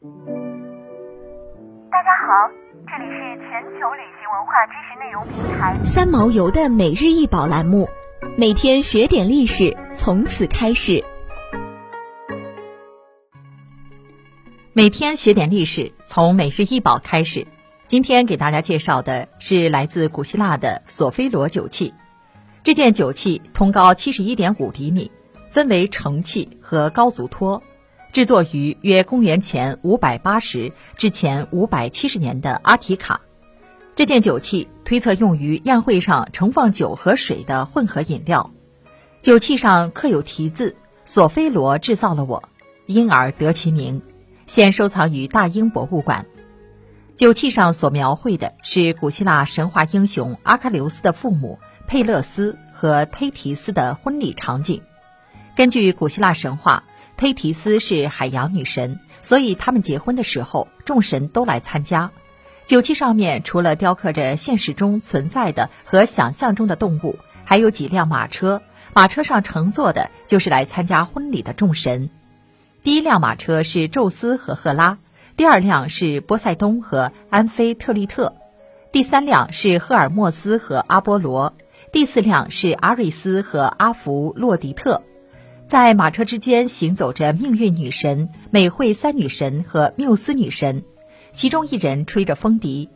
大家好，这里是全球旅行文化知识内容平台三毛游的每日一宝栏目，每天学点历史，从此开始。每天学点历史，从每日一宝开始。今天给大家介绍的是来自古希腊的索菲罗酒器。这件酒器通高七十一点五厘米，分为盛器和高足托，制作于约公元前五百八十至前五百七十年的阿提卡。这件酒器推测用于宴会上盛放酒和水的混合饮料。酒器上刻有题字“索菲罗制造了我”，因而得其名。现收藏于大英博物馆。酒器上所描绘的是古希腊神话英雄阿喀琉斯的父母。佩勒斯和忒提斯的婚礼场景。根据古希腊神话，忒提斯是海洋女神，所以他们结婚的时候，众神都来参加。酒器上面除了雕刻着现实中存在的和想象中的动物，还有几辆马车，马车上乘坐的就是来参加婚礼的众神。第一辆马车是宙斯和赫拉，第二辆是波塞冬和安菲特利特，第三辆是赫尔墨斯和阿波罗。第四辆是阿瑞斯和阿弗洛狄特，在马车之间行走着命运女神、美惠三女神和缪斯女神，其中一人吹着风笛。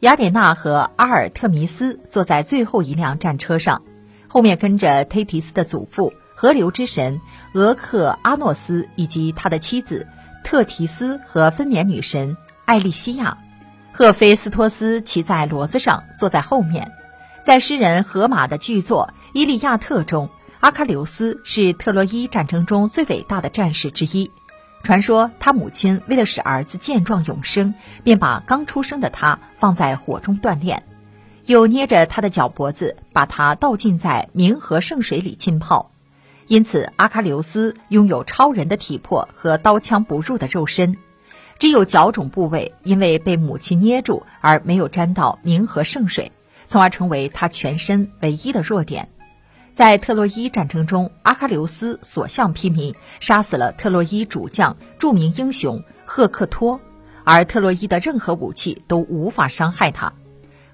雅典娜和阿尔特弥斯坐在最后一辆战车上，后面跟着忒提斯的祖父河流之神俄克阿诺斯以及他的妻子特提斯和分娩女神艾莉西亚。赫菲斯托斯骑在骡子上，坐在后面。在诗人荷马的巨作《伊利亚特》中，阿喀琉斯是特洛伊战争中最伟大的战士之一。传说他母亲为了使儿子健壮永生，便把刚出生的他放在火中锻炼，又捏着他的脚脖子，把他倒浸在冥河圣水里浸泡。因此，阿喀琉斯拥有超人的体魄和刀枪不入的肉身，只有脚肿部位因为被母亲捏住而没有沾到冥河圣水。从而成为他全身唯一的弱点。在特洛伊战争中，阿喀琉斯所向披靡，杀死了特洛伊主将、著名英雄赫克托，而特洛伊的任何武器都无法伤害他。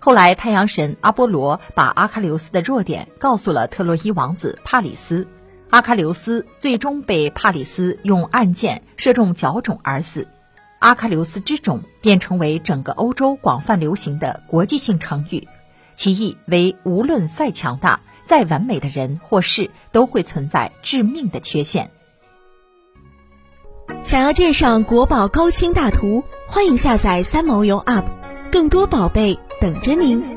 后来，太阳神阿波罗把阿喀琉斯的弱点告诉了特洛伊王子帕里斯，阿喀琉斯最终被帕里斯用暗箭射中脚肿而死。阿喀琉斯之肿便成为整个欧洲广泛流行的国际性成语。其意为：无论再强大、再完美的人或事，都会存在致命的缺陷。想要鉴赏国宝高清大图，欢迎下载三毛游 App，更多宝贝等着您。